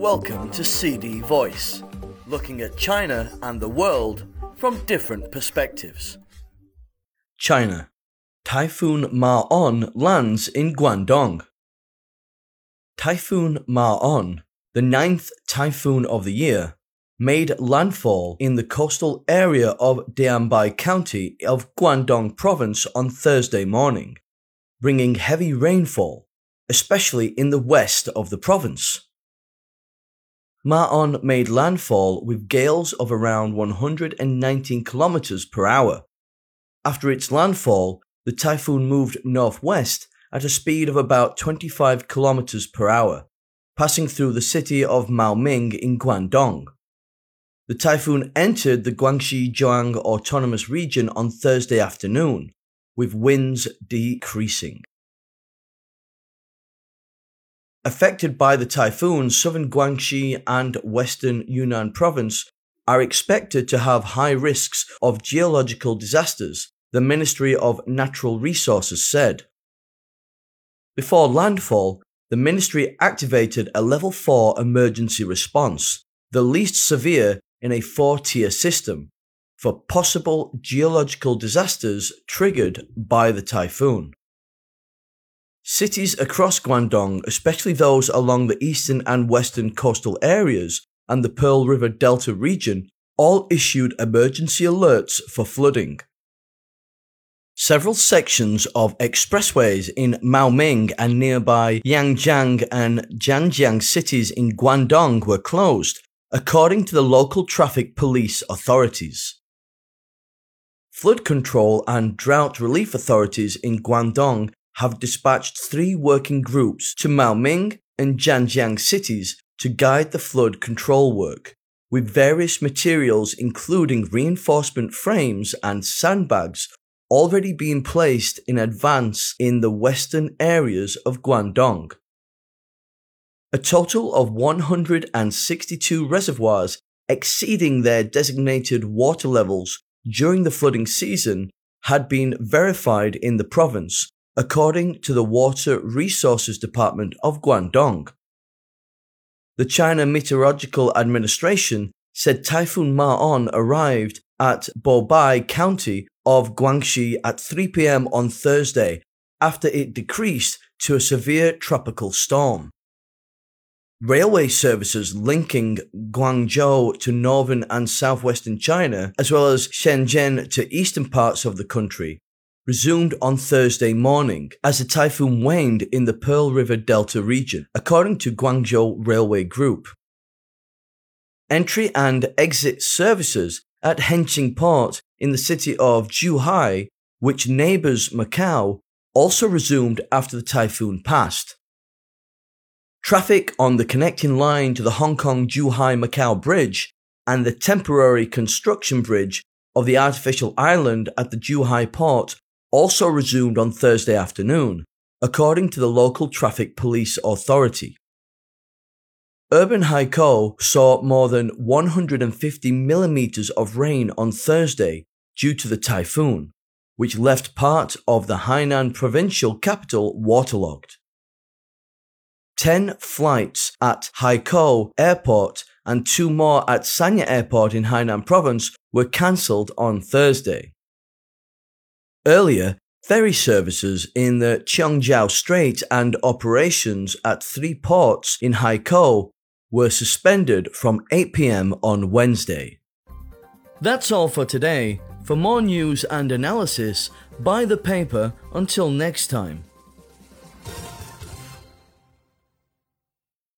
Welcome to CD Voice, looking at China and the world from different perspectives. China. Typhoon Ma-on lands in Guangdong. Typhoon Ma-on, the ninth typhoon of the year, made landfall in the coastal area of Dianbai County of Guangdong Province on Thursday morning, bringing heavy rainfall, especially in the west of the province. Ma-on made landfall with gales of around 119 kilometers per hour. After its landfall, the typhoon moved northwest at a speed of about 25 kilometers per hour, passing through the city of Maoming in Guangdong. The typhoon entered the Guangxi Zhuang Autonomous Region on Thursday afternoon, with winds decreasing. Affected by the typhoon, southern Guangxi and western Yunnan province are expected to have high risks of geological disasters, the Ministry of Natural Resources said. Before landfall, the ministry activated a level 4 emergency response, the least severe in a four tier system, for possible geological disasters triggered by the typhoon. Cities across Guangdong, especially those along the eastern and western coastal areas and the Pearl River Delta region, all issued emergency alerts for flooding. Several sections of expressways in Maoming and nearby Yangjiang and Zhanjiang cities in Guangdong were closed, according to the local traffic police authorities. Flood control and drought relief authorities in Guangdong have dispatched three working groups to Maoming and Zhanjiang cities to guide the flood control work, with various materials including reinforcement frames and sandbags already being placed in advance in the western areas of Guangdong. A total of 162 reservoirs exceeding their designated water levels during the flooding season had been verified in the province, according to the Water Resources Department of Guangdong. The China Meteorological Administration said Typhoon Ma-on arrived at Bobai County of Guangxi at 3 pm on Thursday after it decreased to a severe tropical storm. Railway services linking Guangzhou to northern and southwestern China, as well as Shenzhen to eastern parts of the country, resumed on Thursday morning as the typhoon waned in the Pearl River Delta region, according to Guangzhou Railway Group. Entry and exit services at Hengqin Port in the city of Zhuhai, which neighbors Macau, also resumed after the typhoon passed. Traffic on the connecting line to the Hong Kong Zhuhai Macau Bridge and the temporary construction bridge of the artificial island at the Zhuhai port also resumed on Thursday afternoon, according to the local traffic police authority. Urban Haikou saw more than 150 millimeters of rain on Thursday due to the typhoon, which left part of the Hainan provincial capital waterlogged. 10 flights at Haikou Airport and two more at Sanya Airport in Hainan Province were cancelled on Thursday. Earlier, ferry services in the Qiongzhou Strait and operations at three ports in Haikou were suspended from 8 pm on Wednesday. That's all for today. For more news and analysis, buy the paper until next time.